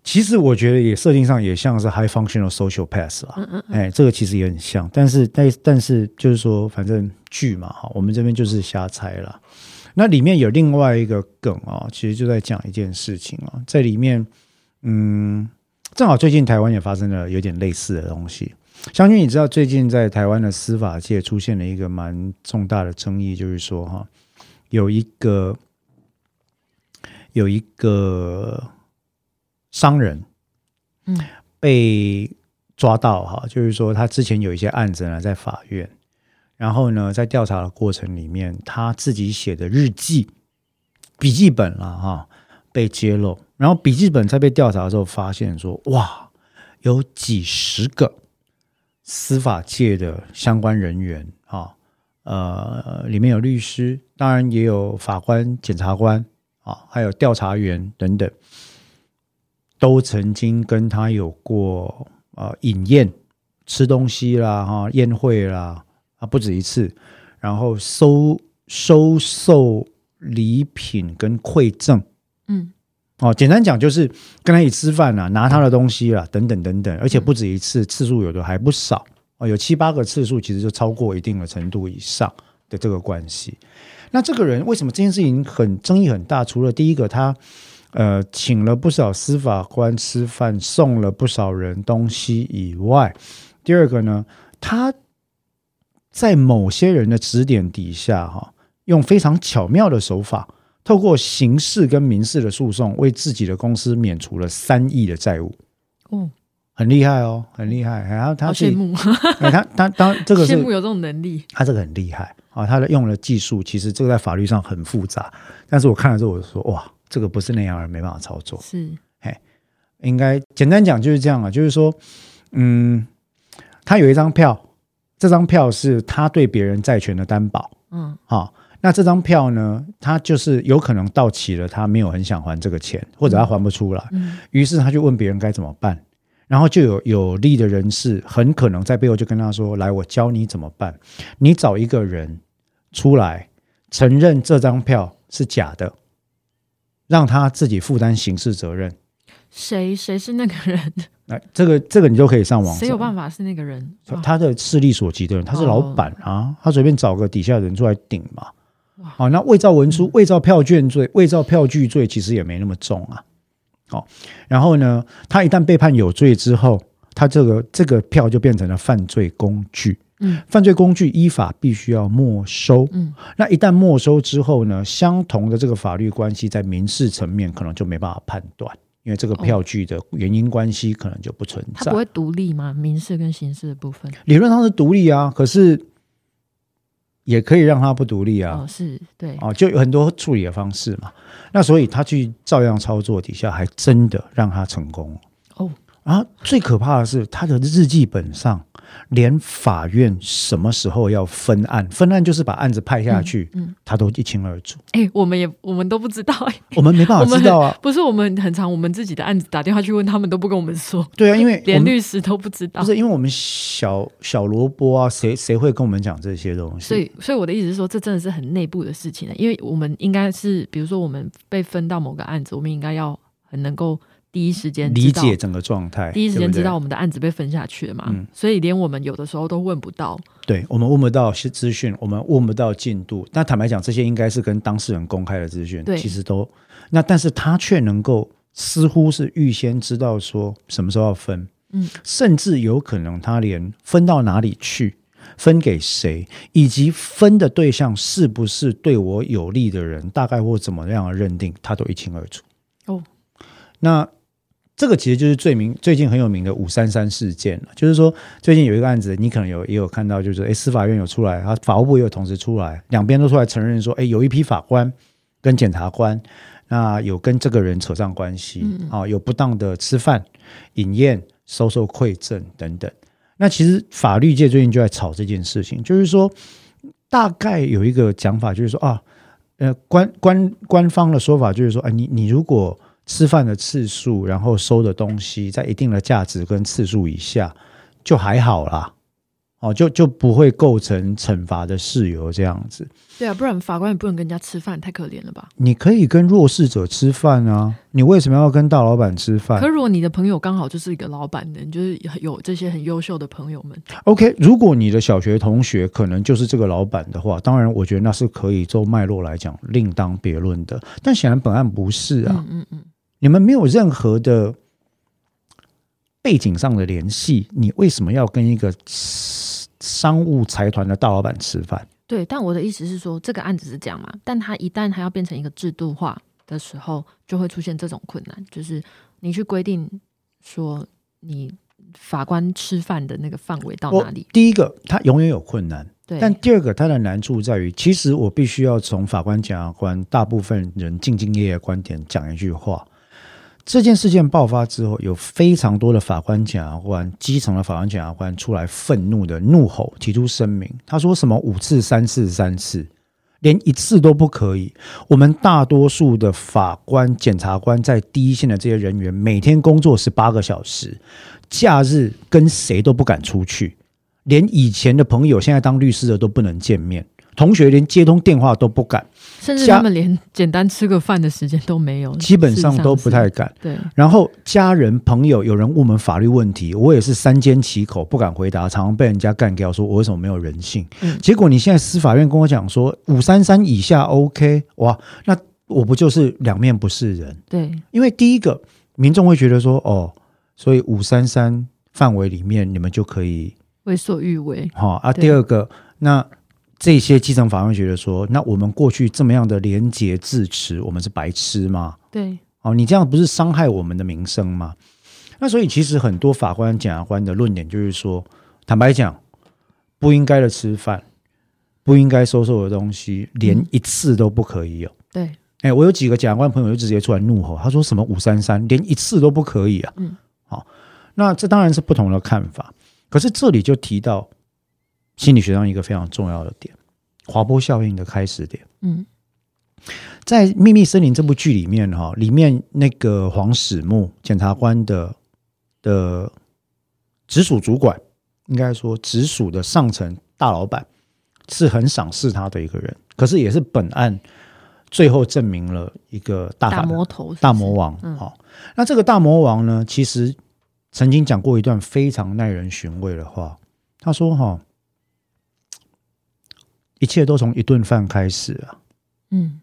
其实我觉得也设定上也像是 high functional social path 啊。嗯嗯。哎，这个其实也很像，但是但但是就是说，反正剧嘛哈，我们这边就是瞎猜了。那里面有另外一个梗啊，其实就在讲一件事情啊，在里面，嗯，正好最近台湾也发生了有点类似的东西。相信你知道，最近在台湾的司法界出现了一个蛮重大的争议，就是说哈，有一个有一个商人，嗯，被抓到哈，就是说他之前有一些案子呢在法院，然后呢在调查的过程里面，他自己写的日记、笔记本了哈被揭露，然后笔记本在被调查的时候发现说，哇，有几十个司法界的相关人员啊，呃，里面有律师，当然也有法官、检察官啊，还有调查员等等。都曾经跟他有过呃饮宴、吃东西啦，哈宴会啦啊不止一次，然后收收受礼品跟馈赠，哦，简单讲就是跟他一起吃饭啦，拿他的东西啦，等等等等，而且不止一次，次数有的还不少哦，有七八个次数，其实就超过一定的程度以上的这个关系。那这个人为什么这件事情很争议很大？除了第一个他。呃，请了不少司法官吃饭，送了不少人东西以外，第二个呢，他在某些人的指点底下，哈，用非常巧妙的手法，透过刑事跟民事的诉讼，为自己的公司免除了三亿的债务。哦，很厉害哦，很厉害。然后他羡慕，他他当这个羡慕有这种能力，他这个很厉害啊。他的用的技术，其实这个在法律上很复杂，但是我看了之后，我就说哇。这个不是那样人没办法操作，是，嘿，应该简单讲就是这样啊，就是说，嗯，他有一张票，这张票是他对别人债权的担保，嗯，好，那这张票呢，他就是有可能到期了，他没有很想还这个钱，或者他还不出来，嗯，于是他就问别人该怎么办，然后就有有利的人士很可能在背后就跟他说：“来，我教你怎么办，你找一个人出来承认这张票是假的。”让他自己负担刑事责任。谁谁是那个人？那这个这个你就可以上网。谁有办法是那个人？他的势力所及的人，他是老板啊，他随便找个底下人出来顶嘛。好，那伪造文书、伪造票券罪、伪造票据罪，其实也没那么重啊。好，然后呢，他一旦被判有罪之后，他这个这个票就变成了犯罪工具。嗯，犯罪工具依法必须要没收。嗯，那一旦没收之后呢，相同的这个法律关系在民事层面可能就没办法判断，因为这个票据的原因关系可能就不存在。它不会独立吗？民事跟刑事的部分理论上是独立啊，可是也可以让他不独立啊。哦，是对哦，就有很多处理的方式嘛。那所以他去照样操作底下，还真的让他成功哦。然后最可怕的是他的日记本上。连法院什么时候要分案？分案就是把案子派下去，嗯，他都一清二楚。哎，我们也我们都不知道，哎，我们没办法知道啊。不是我们很常，我们自己的案子打电话去问他们，都不跟我们说。对啊，因为连律师都不知道。不是因为我们小小萝卜啊，谁谁会跟我们讲这些东西？所以，所以我的意思是说，这真的是很内部的事情了。因为我们应该是，比如说我们被分到某个案子，我们应该要很能够。第一时间理解整个状态，第一时间知道我们的案子被分下去了嘛？嗯所以连我们有的时候都问不到。对我们问不到是资讯，我们问不到进度。那坦白讲，这些应该是跟当事人公开的资讯，其实都那，但是他却能够似乎是预先知道说什么时候要分，嗯，甚至有可能他连分到哪里去、分给谁，以及分的对象是不是对我有利的人，大概或怎么样的认定，他都一清二楚。哦，那。这个其实就是最名最近很有名的五三三事件了。就是说，最近有一个案子，你可能有也有看到，就是哎，司法院有出来，啊，法务部也有同时出来，两边都出来承认说，哎，有一批法官跟检察官，那有跟这个人扯上关系，啊，有不当的吃饭、饮宴、收受馈赠等等。那其实法律界最近就在吵这件事情，就是说，大概有一个讲法，就是说啊，呃，官官官方的说法就是说，哎，你你如果吃饭的次数，然后收的东西在一定的价值跟次数以下，就还好啦。哦，就就不会构成惩罚的事由这样子。对啊，不然法官也不能跟人家吃饭，太可怜了吧？你可以跟弱势者吃饭啊，你为什么要跟大老板吃饭？可如果你的朋友刚好就是一个老板的，你就是有这些很优秀的朋友们。OK，如果你的小学同学可能就是这个老板的话，当然我觉得那是可以做脉络来讲另当别论的。但显然本案不是啊。嗯嗯。你们没有任何的背景上的联系，你为什么要跟一个商务财团的大老板吃饭？对，但我的意思是说，这个案子是这样嘛？但他一旦他要变成一个制度化的时候，就会出现这种困难，就是你去规定说你法官吃饭的那个范围到哪里？第一个，他永远有困难。对。但第二个，它的难处在于，其实我必须要从法官、检察官大部分人兢兢业业观点讲一句话。这件事件爆发之后，有非常多的法官、检察官、基层的法官、检察官出来愤怒的怒吼，提出声明。他说：“什么五次、三次、三次，连一次都不可以。我们大多数的法官、检察官在第一线的这些人员，每天工作十八个小时，假日跟谁都不敢出去，连以前的朋友，现在当律师的都不能见面。”同学连接通电话都不敢，甚至他们连简单吃个饭的时间都没有，基本上都不太敢。对，然后家人朋友有人问我们法律问题，我也是三缄其口，不敢回答，常常被人家干掉，说我为什么没有人性？结果你现在司法院跟我讲说五三三以下 OK，哇，那我不就是两面不是人？对，因为第一个民众会觉得说哦，所以五三三范围里面你们就可以为所欲为，好啊。第二个那。这些基层法官觉得说，那我们过去这么样的廉洁自持，我们是白痴吗？对，哦，你这样不是伤害我们的名声吗？那所以其实很多法官、检察官的论点就是说，坦白讲，不应该的吃饭，不应该收受的东西，连一次都不可以有。对，哎，我有几个检察官朋友就直接出来怒吼，他说什么五三三，连一次都不可以啊。嗯，好，那这当然是不同的看法，可是这里就提到。心理学上一个非常重要的点，滑坡效应的开始点。嗯，在《秘密森林》这部剧里面，哈，里面那个黄始木检察官的的直属主管，应该说直属的上层大老板，是很赏识他的一个人。可是也是本案最后证明了一个大魔头、大魔王。好，那这个大魔王呢，其实曾经讲过一段非常耐人寻味的话。他说：“哈。”一切都从一顿饭开始啊，嗯，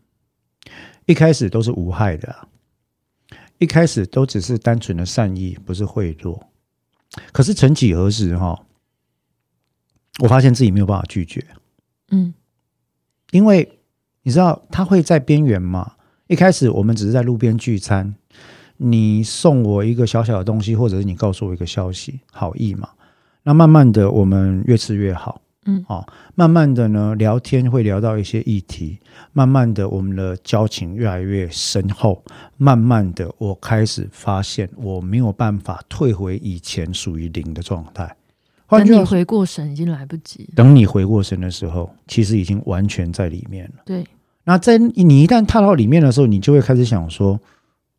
一开始都是无害的，一开始都只是单纯的善意，不是贿赂。可是曾几何时哈，我发现自己没有办法拒绝，嗯，因为你知道他会在边缘嘛。一开始我们只是在路边聚餐，你送我一个小小的东西，或者是你告诉我一个消息，好意嘛。那慢慢的，我们越吃越好。嗯，哦，慢慢的呢，聊天会聊到一些议题，慢慢的，我们的交情越来越深厚。慢慢的，我开始发现我没有办法退回以前属于零的状态。等你回过神，已经来不及。等你回过神的时候，其实已经完全在里面了。对。那在你一旦踏到里面的时候，你就会开始想说：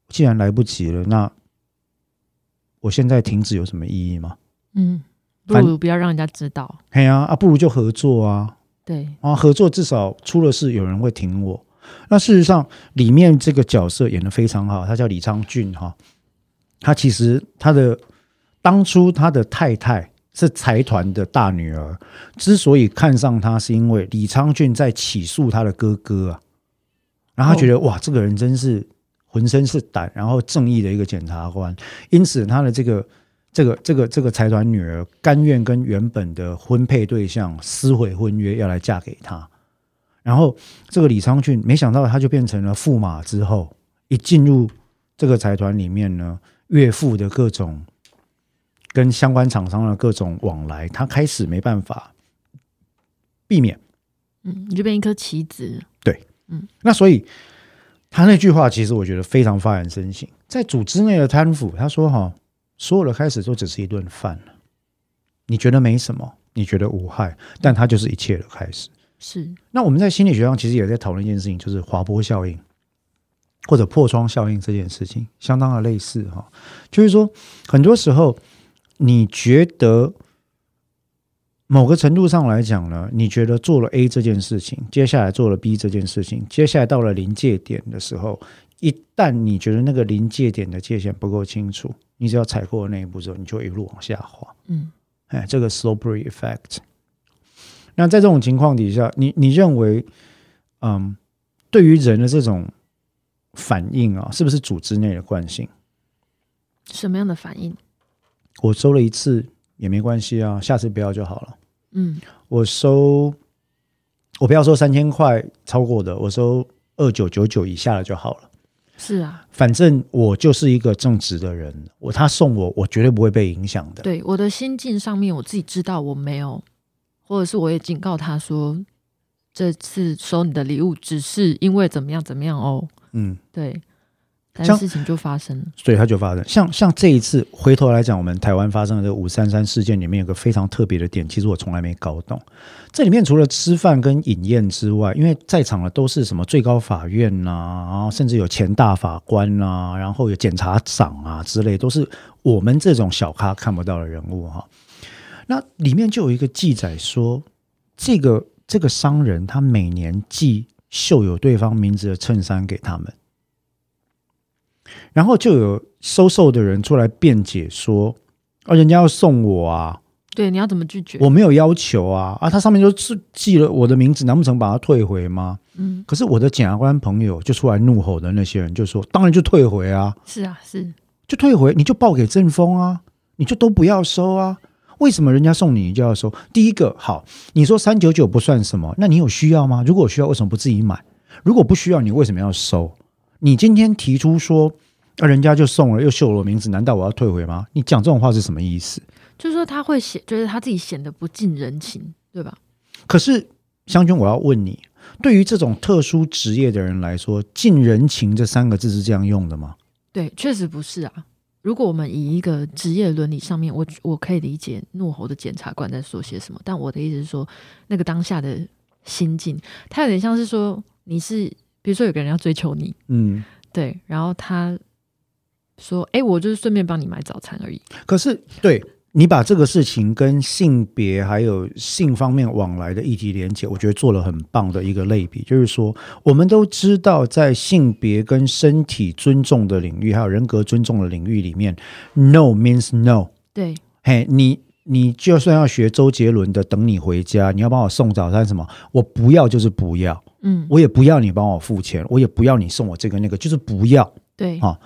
既然来不及了，那我现在停止有什么意义吗？嗯。不如不要让人家知道。哎呀啊，不如就合作啊。对啊，合作至少出了事有人会挺我。那事实上，里面这个角色演的非常好，他叫李昌俊哈。他其实他的当初他的太太是财团的大女儿，之所以看上他，是因为李昌俊在起诉他的哥哥啊。然后他觉得哇，这个人真是浑身是胆，然后正义的一个检察官，因此他的这个。这个这个这个财团女儿甘愿跟原本的婚配对象撕毁婚约，要来嫁给他。然后这个李昌俊没想到，他就变成了驸马之后，一进入这个财团里面呢，岳父的各种跟相关厂商的各种往来，他开始没办法避免。嗯，你就变一颗棋子。对，嗯，那所以他那句话其实我觉得非常发人深省，在组织内的贪腐，他说哈。所有的开始都只是一顿饭了，你觉得没什么，你觉得无害，但它就是一切的开始。是。那我们在心理学上其实也在讨论一件事情，就是滑坡效应或者破窗效应这件事情，相当的类似哈。就是说，很多时候你觉得某个程度上来讲呢，你觉得做了 A 这件事情，接下来做了 B 这件事情，接下来到了临界点的时候，一旦你觉得那个临界点的界限不够清楚。你只要踩过那一步之后，你就一路往下滑。嗯，哎，这个 slope effect。那在这种情况底下，你你认为，嗯，对于人的这种反应啊，是不是组织内的惯性？什么样的反应？我收了一次也没关系啊，下次不要就好了。嗯，我收我不要收三千块超过的，我收二九九九以下的就好了。是啊，反正我就是一个正直的人，我他送我，我绝对不会被影响的。对我的心境上面，我自己知道我没有，或者是我也警告他说，这次收你的礼物只是因为怎么样怎么样哦。嗯，对。但事情就发生了，所以它就发生。像像这一次回头来讲，我们台湾发生的这个五三三事件里面有个非常特别的点，其实我从来没搞懂。这里面除了吃饭跟饮宴之外，因为在场的都是什么最高法院呐，然后甚至有前大法官呐，然后有检察长啊之类，都是我们这种小咖看不到的人物哈。那里面就有一个记载说，这个这个商人他每年寄绣有对方名字的衬衫给他们。然后就有收受的人出来辩解说：“啊，人家要送我啊，对，你要怎么拒绝？我没有要求啊，啊，他上面就是记了我的名字，难不成把它退回吗？嗯，可是我的检察官朋友就出来怒吼的那些人就说：当然就退回啊，是啊，是，就退回，你就报给正风啊，你就都不要收啊？为什么人家送你就要收？第一个，好，你说三九九不算什么，那你有需要吗？如果需要，为什么不自己买？如果不需要，你为什么要收？你今天提出说。”那人家就送了，又秀了我名字，难道我要退回吗？你讲这种话是什么意思？就是说他会显，就是他自己显得不近人情，对吧？可是湘君，我要问你，对于这种特殊职业的人来说，“近人情”这三个字是这样用的吗？对，确实不是啊。如果我们以一个职业伦理上面，我我可以理解怒吼的检察官在说些什么，但我的意思是说，那个当下的心境，他有点像是说，你是比如说有个人要追求你，嗯，对，然后他。说，哎，我就是顺便帮你买早餐而已。可是，对你把这个事情跟性别还有性方面往来的议题连接，我觉得做了很棒的一个类比。就是说，我们都知道，在性别跟身体尊重的领域，还有人格尊重的领域里面，no means no。对，嘿，你你就算要学周杰伦的《等你回家》，你要帮我送早餐什么，我不要就是不要。嗯，我也不要你帮我付钱，我也不要你送我这个那个，就是不要。对，啊。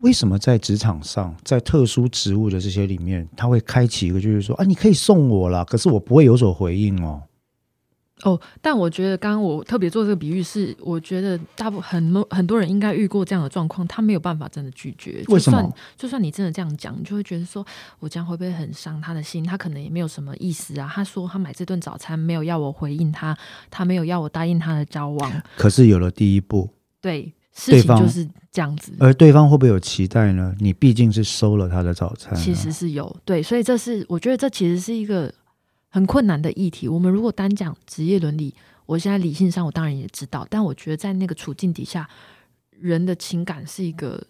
为什么在职场上，在特殊职务的这些里面，他会开启一个，就是说啊，你可以送我啦，可是我不会有所回应哦。哦，但我觉得刚刚我特别做这个比喻是，我觉得大部很多很多人应该遇过这样的状况，他没有办法真的拒绝。为什么？就算你真的这样讲，你就会觉得说，我这样会不会很伤他的心？他可能也没有什么意思啊。他说他买这顿早餐没有要我回应他，他没有要我答应他的交往。可是有了第一步，对。事情就是这样子，而对方会不会有期待呢？你毕竟是收了他的早餐，其实是有对，所以这是我觉得这其实是一个很困难的议题。我们如果单讲职业伦理，我现在理性上我当然也知道，但我觉得在那个处境底下，人的情感是一个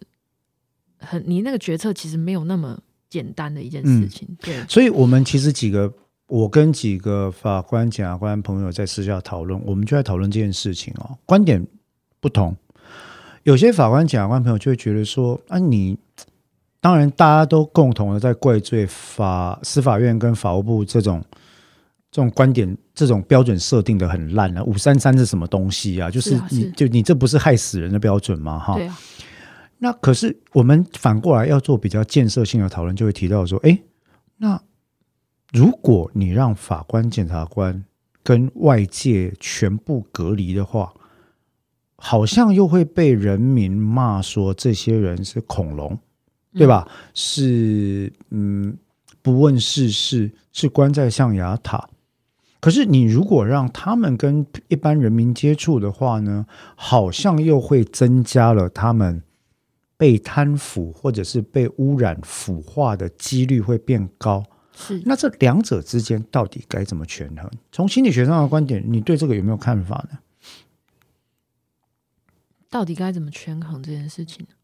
很你那个决策其实没有那么简单的一件事情。对，所以我们其实几个我跟几个法官、检察官朋友在私下讨论，我们就在讨论这件事情哦，观点不同。有些法官、检察官朋友就会觉得说：“啊，你当然大家都共同的在怪罪法司法院跟法务部这种这种观点、这种标准设定的很烂啊。五三三是什么东西啊？就是你就你这不是害死人的标准吗？哈。那可是我们反过来要做比较建设性的讨论，就会提到说：，哎，那如果你让法官、检察官跟外界全部隔离的话。”好像又会被人民骂说这些人是恐龙，对吧？是嗯，不问世事，是关在象牙塔。可是你如果让他们跟一般人民接触的话呢，好像又会增加了他们被贪腐或者是被污染腐化的几率会变高。是，那这两者之间到底该怎么权衡？从心理学上的观点，你对这个有没有看法呢？到底该怎么权衡这件事情呢？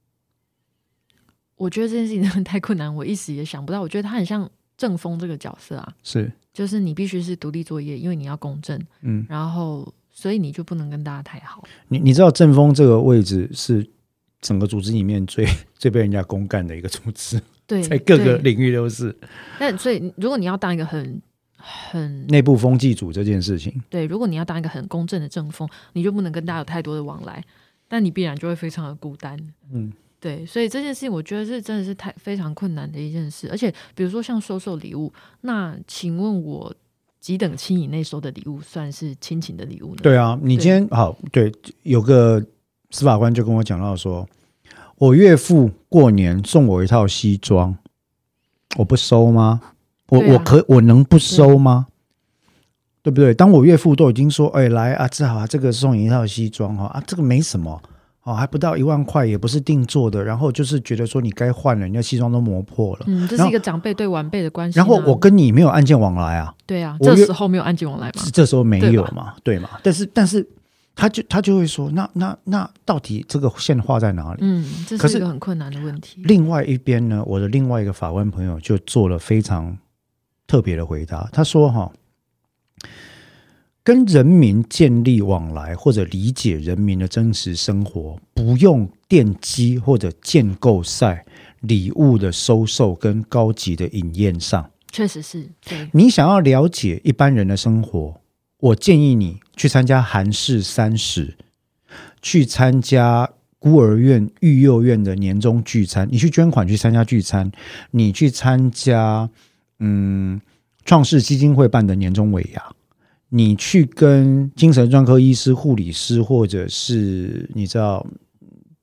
我觉得这件事情真的太困难，我一时也想不到。我觉得他很像正风这个角色啊，是，就是你必须是独立作业，因为你要公正，嗯，然后所以你就不能跟大家太好。你你知道正风这个位置是整个组织里面最 最被人家公干的一个组织，对，在各个领域都是。那所以如果你要当一个很很内部风纪组这件事情，对，如果你要当一个很公正的正风，你就不能跟大家有太多的往来。但你必然就会非常的孤单，嗯，对，所以这件事情我觉得是真的是太非常困难的一件事，而且比如说像收受礼物，那请问我几等亲以内收的礼物算是亲情的礼物呢？对啊，你今天好对，有个司法官就跟我讲到说，我岳父过年送我一套西装，我不收吗？我我可我能不收吗？对不对？当我岳父都已经说，哎，来啊，志豪，这个送你一套西装哈啊，这个没什么。哦，还不到一万块，也不是定做的，然后就是觉得说你该换了，人家西装都磨破了。嗯，这是一个长辈对晚辈的关系。然后我跟你没有案件往来啊。对啊，这时候没有案件往来吗？这时候没有嘛，对嘛？但是但是他就他就会说，那那那到底这个线画在哪里？嗯，这是一个很困难的问题。另外一边呢，我的另外一个法官朋友就做了非常特别的回答，他说哈。跟人民建立往来，或者理解人民的真实生活，不用奠基或者建构在礼物的收受跟高级的饮宴上。确实是，对你想要了解一般人的生活，我建议你去参加韩式三十，去参加孤儿院、育幼院的年终聚餐，你去捐款去参加聚餐，你去参加嗯创世基金会办的年终尾牙。你去跟精神专科医师、护理师，或者是你知道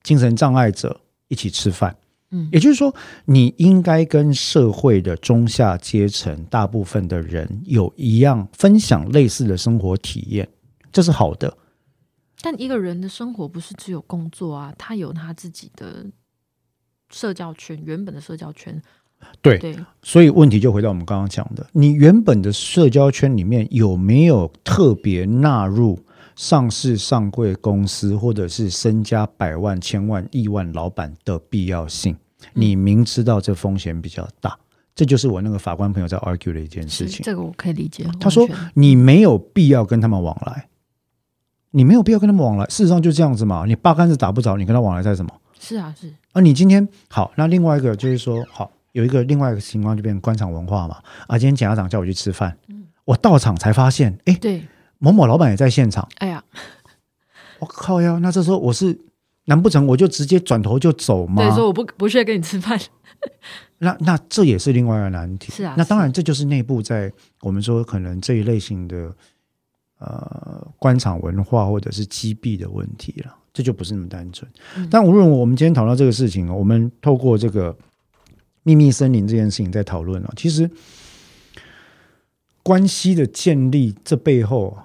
精神障碍者一起吃饭，嗯，也就是说，你应该跟社会的中下阶层大部分的人有一样分享类似的生活体验，这是好的。但一个人的生活不是只有工作啊，他有他自己的社交圈，原本的社交圈。对，所以问题就回到我们刚刚讲的，你原本的社交圈里面有没有特别纳入上市上柜公司或者是身家百万、千万、亿万老板的必要性？你明知道这风险比较大，这就是我那个法官朋友在 argue 的一件事情。这个我可以理解。他说你没有必要跟他们往来，你没有必要跟他们往来。事实上就这样子嘛，你八竿子打不着，你跟他往来在什么？是啊，是。啊你今天好，那另外一个就是说好。有一个另外一个情况就变成官场文化嘛啊！今天检察长叫我去吃饭，我到场才发现，哎，对，某某老板也在现场。哎呀，我靠呀！那这时候我是难不成我就直接转头就走吗？对，说我不不屑跟你吃饭。那那这也是另外一个难题。是啊，那当然这就是内部在我们说可能这一类型的呃官场文化或者是击毙的问题了，这就不是那么单纯。但无论我们今天讨论这个事情，我们透过这个。秘密森林这件事情在讨论了，其实关系的建立这背后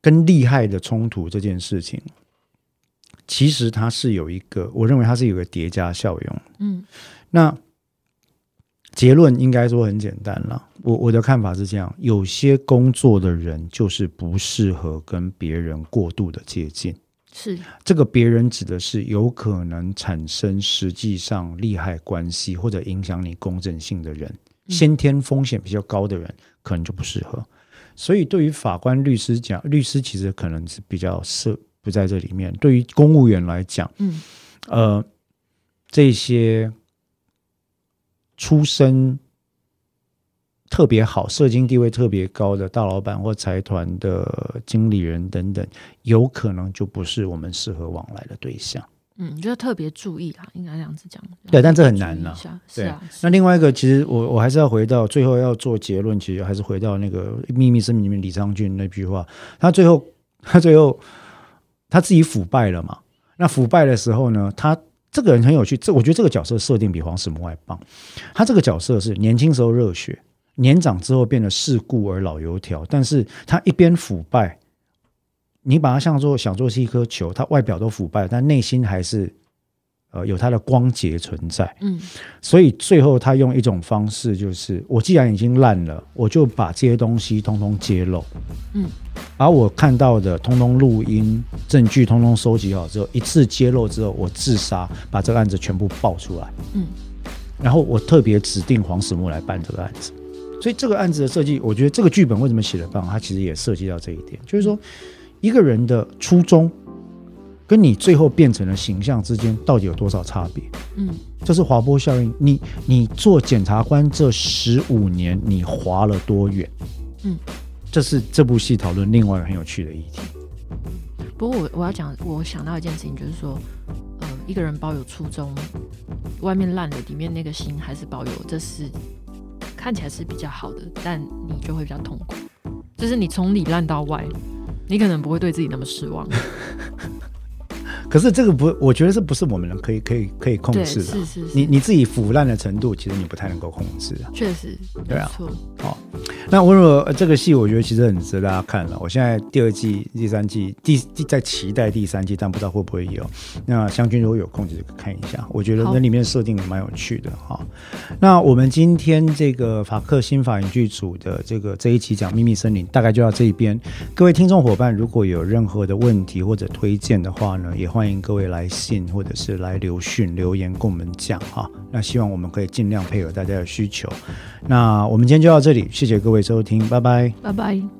跟利害的冲突这件事情，其实它是有一个，我认为它是有个叠加效用。嗯，那结论应该说很简单了。我我的看法是这样：有些工作的人就是不适合跟别人过度的接近。是这个别人指的是有可能产生实际上利害关系或者影响你公正性的人，先天风险比较高的人可能就不适合。所以对于法官、律师讲，律师其实可能是比较是不在这里面。对于公务员来讲，嗯，呃，这些出身。特别好，社经地位特别高的大老板或财团的经理人等等，有可能就不是我们适合往来的对象。嗯，你就要特别注意啊，应该这样子讲。对，但这很难呢。是啊。那另外一个，其实我我还是要回到最后要做结论，其实还是回到那个秘密声明里面李昌俊那句话。他最后，他最后他自己腐败了嘛？那腐败的时候呢，他这个人很有趣。这我觉得这个角色设定比黄始模还棒。他这个角色是年轻时候热血。年长之后变得世故而老油条，但是他一边腐败，你把他像做想做是一颗球，他外表都腐败，但内心还是呃有他的光洁存在。嗯，所以最后他用一种方式，就是我既然已经烂了，我就把这些东西通通揭露。嗯，把我看到的通通录音证据通通收集好之后，一次揭露之后，我自杀，把这个案子全部爆出来。嗯，然后我特别指定黄始木来办这个案子。所以这个案子的设计，我觉得这个剧本为什么写的棒，它其实也涉及到这一点，就是说一个人的初衷跟你最后变成了形象之间到底有多少差别？嗯，这是滑坡效应。你你做检察官这十五年，你滑了多远？嗯，这是这部戏讨论另外一个很有趣的议题。不过我我要讲，我想到一件事情，就是说，呃，一个人保有初衷，外面烂了，里面那个心还是保有，这是。看起来是比较好的，但你就会比较痛苦。就是你从里烂到外，你可能不会对自己那么失望。可是这个不，我觉得这不是我们能可以可以可以控制的。是是，你你自己腐烂的程度，其实你不太能够控制。确实，对啊。好，那温柔这个戏，我觉得其实很值得大家看了。我现在第二季、第三季、第第在期待第三季，但不知道会不会有。那湘君如果有空，就看一下。我觉得那里面设定蛮有趣的哈。那我们今天这个法克新法影剧组的这个这一期讲秘密森林，大概就到这一边。各位听众伙伴，如果有任何的问题或者推荐的话呢，也欢迎各位来信或者是来留讯留言跟我们讲哈。那希望我们可以尽量配合大家的需求。那我们今天就到这里，谢谢各位收听，拜拜，拜拜。